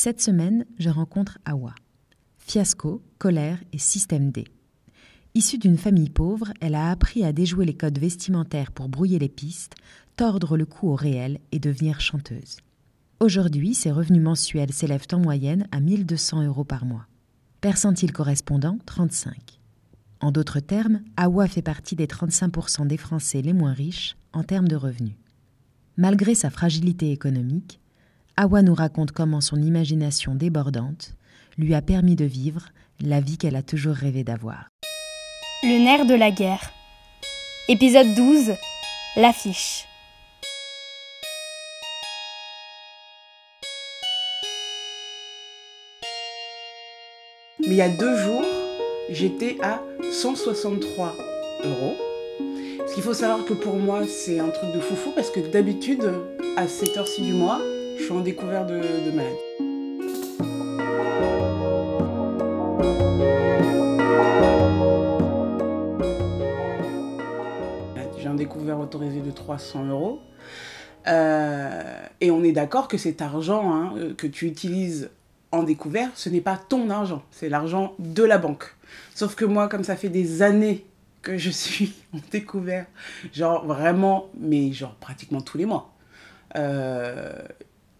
Cette semaine, je rencontre Awa. Fiasco, colère et système D. Issue d'une famille pauvre, elle a appris à déjouer les codes vestimentaires pour brouiller les pistes, tordre le cou au réel et devenir chanteuse. Aujourd'hui, ses revenus mensuels s'élèvent en moyenne à 1200 euros par mois. Percentile correspondant? 35. En d'autres termes, Awa fait partie des 35% des Français les moins riches en termes de revenus. Malgré sa fragilité économique, Awa nous raconte comment son imagination débordante lui a permis de vivre la vie qu'elle a toujours rêvé d'avoir. Le nerf de la guerre. Épisode 12. L'affiche. Mais il y a deux jours, j'étais à 163 euros. Ce qu'il faut savoir que pour moi, c'est un truc de foufou parce que d'habitude, à cette heure-ci du mois, suis en découvert de, de maladie. J'ai un découvert autorisé de 300 euros. Euh, et on est d'accord que cet argent hein, que tu utilises en découvert, ce n'est pas ton argent, c'est l'argent de la banque. Sauf que moi, comme ça fait des années que je suis en découvert, genre vraiment, mais genre pratiquement tous les mois, euh,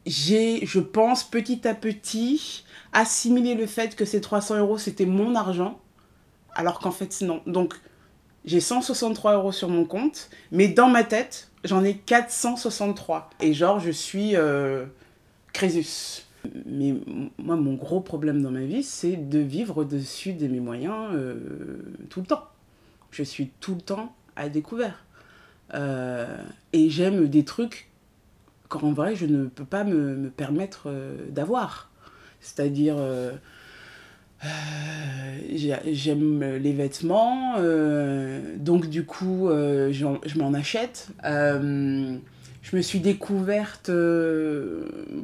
j'ai, je pense, petit à petit, assimilé le fait que ces 300 euros, c'était mon argent, alors qu'en fait, non. Donc, j'ai 163 euros sur mon compte, mais dans ma tête, j'en ai 463. Et genre, je suis euh, Crésus. Mais moi, mon gros problème dans ma vie, c'est de vivre au-dessus de mes moyens euh, tout le temps. Je suis tout le temps à découvert. Euh, et j'aime des trucs qu'en vrai, je ne peux pas me, me permettre euh, d'avoir. C'est-à-dire, euh, euh, j'ai- j'aime les vêtements, donc du coup, je m'en achète. Je me suis découverte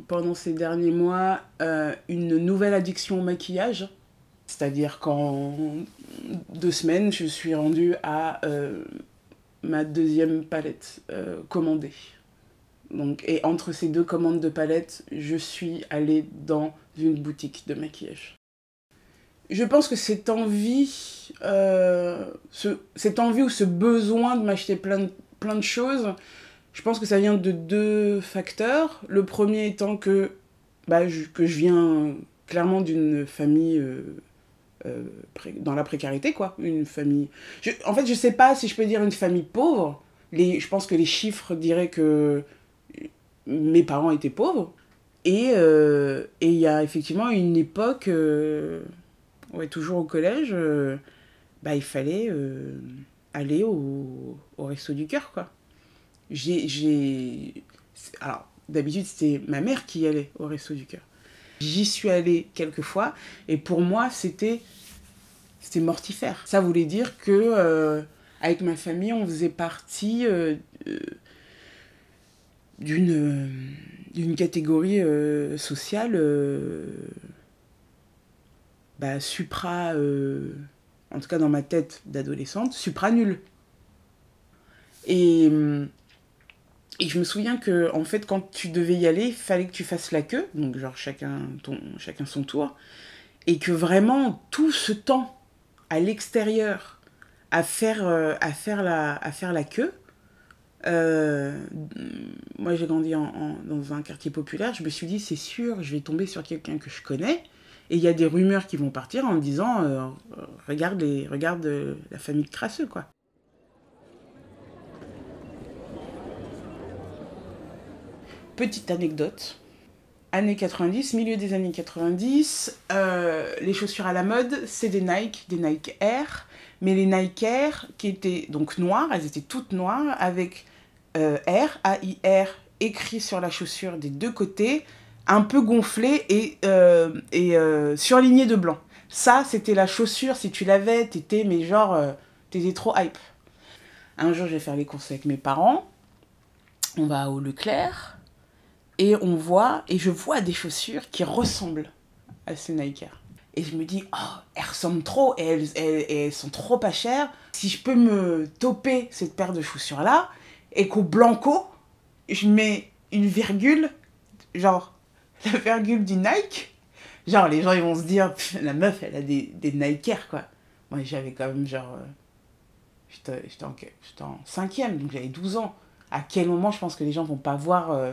pendant ces derniers mois une nouvelle addiction au maquillage. C'est-à-dire qu'en deux semaines, je suis rendue à ma deuxième palette commandée. Donc, et entre ces deux commandes de palettes, je suis allée dans une boutique de maquillage. Je pense que cette envie, euh, ce, cette envie ou ce besoin de m'acheter plein de, plein de choses, je pense que ça vient de deux facteurs. Le premier étant que, bah, je, que je viens clairement d'une famille euh, euh, dans la précarité, quoi. Une famille. En fait, je sais pas si je peux dire une famille pauvre. Les, je pense que les chiffres diraient que mes parents étaient pauvres. Et euh, et il y a effectivement une époque, euh, ouais, toujours au collège, euh, bah, il fallait aller au, au resto du cœur, quoi. J'ai. j'ai- Alors, d'habitude, c'était ma mère qui allait au resto du cœur. J'y suis allée quelques fois, et pour moi, c'était. C'était mortifère. Ça voulait dire que, avec ma famille, on faisait partie d'une d'une catégorie euh, sociale euh, bah, supra, euh, en tout cas dans ma tête d'adolescente, supra nulle. Et, et je me souviens que en fait quand tu devais y aller, il fallait que tu fasses la queue, donc genre chacun, ton, chacun son tour, et que vraiment tout ce temps à l'extérieur à faire, à faire, la, à faire la queue, euh, moi j'ai grandi dans un quartier populaire, je me suis dit c'est sûr, je vais tomber sur quelqu'un que je connais. Et il y a des rumeurs qui vont partir en me disant euh, regarde, euh, la famille de crasseux quoi. Petite anecdote. Années 90, milieu des années 90, euh, les chaussures à la mode, c'est des Nike, des Nike Air. Mais les Nike Air, qui étaient donc noires, elles étaient toutes noires, avec euh, Air, A-I-R, écrit sur la chaussure des deux côtés, un peu gonflé et, euh, euh, surligné de blanc. Ça, c'était la chaussure, si tu l'avais, t'étais, mais genre, t'étais trop hype. Un jour, je vais faire les courses avec mes parents. On va au Leclerc. Et on voit, et je vois des chaussures qui ressemblent à ces Nike. Et je me dis, oh, elles ressemblent trop, elles, elles- elles sont trop pas chères. Si je peux me toper cette paire de chaussures-là, et qu'au blanco, je mets une virgule, genre la virgule du Nike. Genre, les gens, ils vont se dire, la meuf, elle a des, des Nikers, quoi. Moi, j'avais quand même, genre. Euh, j'étais en, cinquième, donc j'avais 12 ans. À quel moment je pense que les gens vont pas voir euh,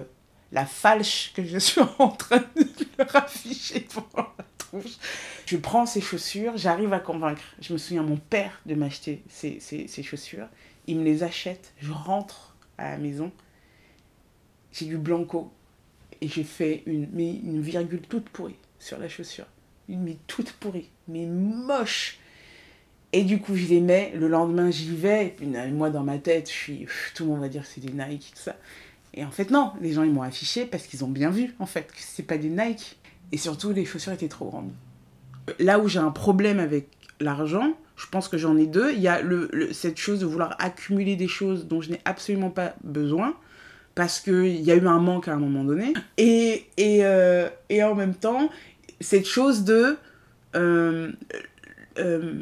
la falche que je suis en train de leur afficher pour la tronche? Je prends ces chaussures, j'arrive à convaincre. Je me souviens, mon père de m'acheter ces, ces, ces chaussures. Il me les achète, je rentre à la maison. J'ai du blanco et j'ai fait une, mais une virgule toute pourrie sur la chaussure. Une mais toute pourrie, mais moche. Et du coup, je les mets. Le lendemain, j'y vais. Et moi, dans ma tête, je suis. Tout le monde va dire que c'est des Nike, tout ça. Et en fait, non. Les gens, ils m'ont affiché parce qu'ils ont bien vu, en fait, que c'est pas des Nike. Et surtout, les chaussures étaient trop grandes. Là où j'ai un problème avec l'argent, je pense que j'en ai deux. Il y a le, cette chose de vouloir accumuler des choses dont je n'ai absolument pas besoin parce qu'il y a eu un manque à un moment donné. Et, euh, en même temps, cette chose de euh, euh,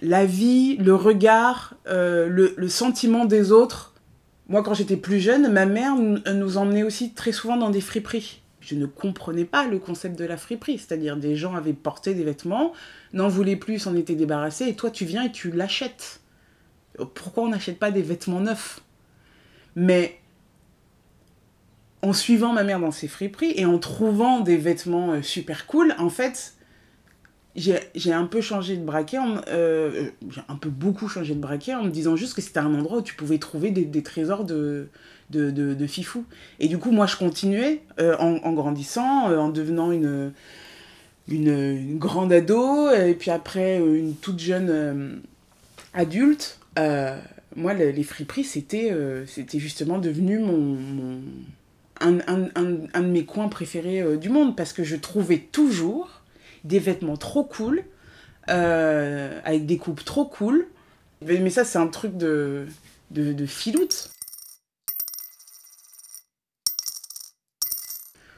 la vie, le regard, euh, le, sentiment des autres. Moi, quand j'étais plus jeune, ma mère nous emmenait aussi très souvent dans des friperies. Je ne comprenais pas le concept de la friperie, c'est-à-dire des gens avaient porté des vêtements, n'en voulaient plus, s'en étaient débarrassés, et toi tu viens et tu l'achètes. Pourquoi on n'achète pas des vêtements neufs? Mais en suivant ma mère dans ses friperies et en trouvant des vêtements euh, super cool, en fait, j'ai un peu changé de braquet, euh, j'ai un peu beaucoup changé de braquet en me disant juste que c'était un endroit où tu pouvais trouver des, des trésors de, de, de, fifou. Et du coup, moi, je continuais euh, en, grandissant, en devenant une, une, grande ado, et puis après, une toute jeune adulte. moi, les, les friperies, c'était c'était justement devenu mon, un, un, un, de mes coins préférés euh, du monde parce que je trouvais toujours des vêtements trop cool, euh, avec des coupes trop cool. Mais, ça, c'est un truc de, de, de filoute.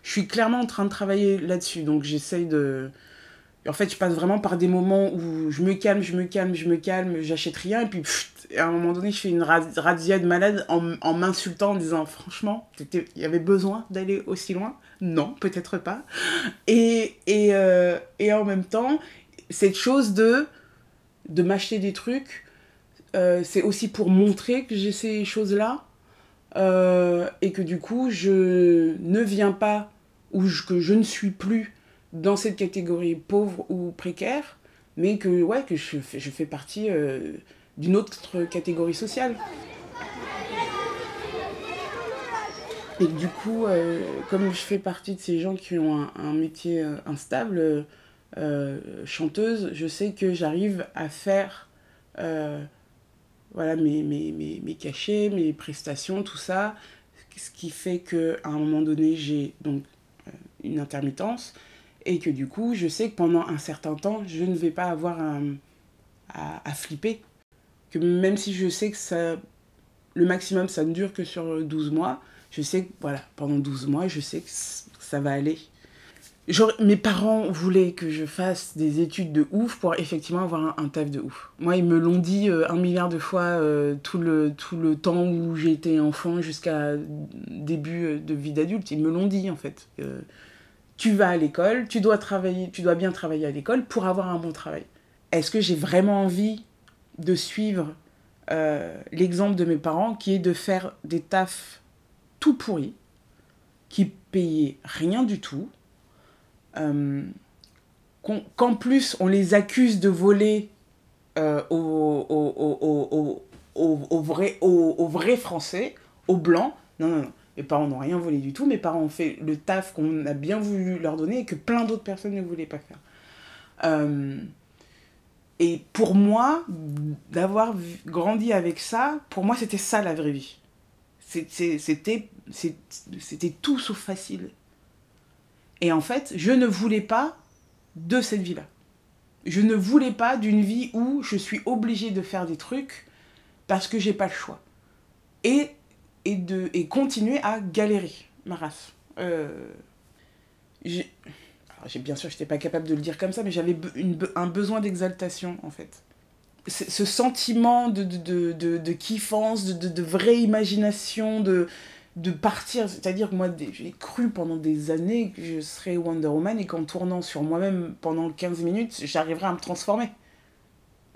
Je suis clairement en train de travailler là-dessus, donc j'essaye de, en fait, je passe vraiment par des moments où je me calme, je me calme, je me calme, j'achète rien, et puis à un moment donné, je fais une razzia de malade en, en m'insultant, en disant franchement, il y avait besoin d'aller aussi loin? Non, peut-être pas. Et, et, euh, et, en même temps, cette chose de, de m'acheter des trucs, euh, c'est aussi pour montrer que j'ai ces choses-là, euh, et que du coup, je ne viens pas, ou que je ne suis plus dans cette catégorie pauvre ou précaire, mais que, ouais, que je, fais, je fais partie euh, d'une autre catégorie sociale. Et du coup, euh, comme je fais partie de ces gens qui ont un, métier euh, instable, chanteuse, je sais que j'arrive à faire voilà, mes, mes, mes, mes, cachets, mes prestations, tout ça, ce qui fait qu'à un moment donné, j'ai donc une intermittence, et que du coup, je sais que pendant un certain temps, je ne vais pas avoir à, à, flipper. Que même si je sais que ça, le maximum, ça ne dure que sur 12 mois, je sais que voilà, pendant 12 mois, je sais que ça va aller. Genre, mes parents voulaient que je fasse des études de ouf pour effectivement avoir un, taf de ouf. Moi, ils me l'ont dit euh, un milliard de fois euh, tout, le, tout le temps où j'étais enfant jusqu'à début euh, de vie d'adulte. Ils me l'ont dit en fait. Tu vas à l'école, tu dois travailler, tu dois bien travailler à l'école pour avoir un bon travail. Est-ce que j'ai vraiment envie de suivre euh, l'exemple de mes parents qui est de faire des tafs tout pourris, qui payaient rien du tout, euh, qu'en plus on les accuse de voler aux, aux vrais Français, aux Blancs Non, non, non. Mes parents n'ont rien volé du tout. Mes parents ont fait le taf qu'on a bien voulu leur donner et que plein d'autres personnes ne voulaient pas faire. Euh, et pour moi, d'avoir grandi avec ça, pour moi, c'était ça la vraie vie. C'était tout sauf facile. Et en fait, je ne voulais pas de cette vie-là. Je ne voulais pas d'une vie où je suis obligée de faire des trucs parce que j'ai pas le choix. Et et, de, et continuer à galérer, ma race. Euh, j'ai, bien sûr, je n'étais pas capable de le dire comme ça, mais j'avais une, un besoin d'exaltation, en fait. ce sentiment de, de, de, de, kiffance, de, vraie imagination, de, de partir. C'est-à-dire que moi, j'ai cru pendant des années que je serais Wonder Woman et qu'en tournant sur moi-même pendant 15 minutes, j'arriverais à me transformer.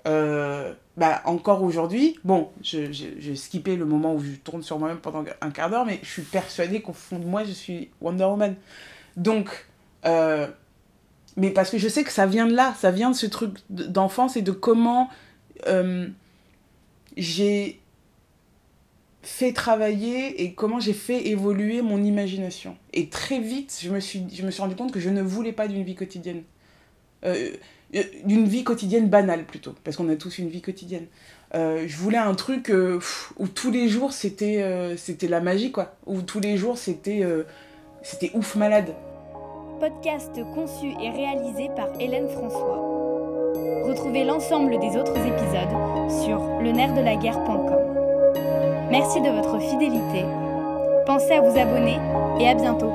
Euh, bah, encore aujourd'hui, bon, j'ai je, skippé le moment où je tourne sur moi-même pendant un quart d'heure, mais je suis persuadée qu'au fond de moi, je suis Wonder Woman. Donc, euh, mais parce que je sais que ça vient de là, ça vient de ce truc d'enfance et de comment euh, j'ai fait travailler et comment j'ai fait évoluer mon imagination. Et très vite, je me suis, je me suis rendu compte que je ne voulais pas d'une vie quotidienne. Euh, d'une vie quotidienne banale plutôt, parce qu'on a tous une vie quotidienne. Euh, je voulais un truc où tous les jours c'était la magie quoi, où tous les jours c'était c'était ouf malade. Podcast conçu et réalisé par Hélène François. Retrouvez l'ensemble des autres épisodes sur lenerfdelaguerre.com. Merci de votre fidélité. Pensez à vous abonner et à bientôt.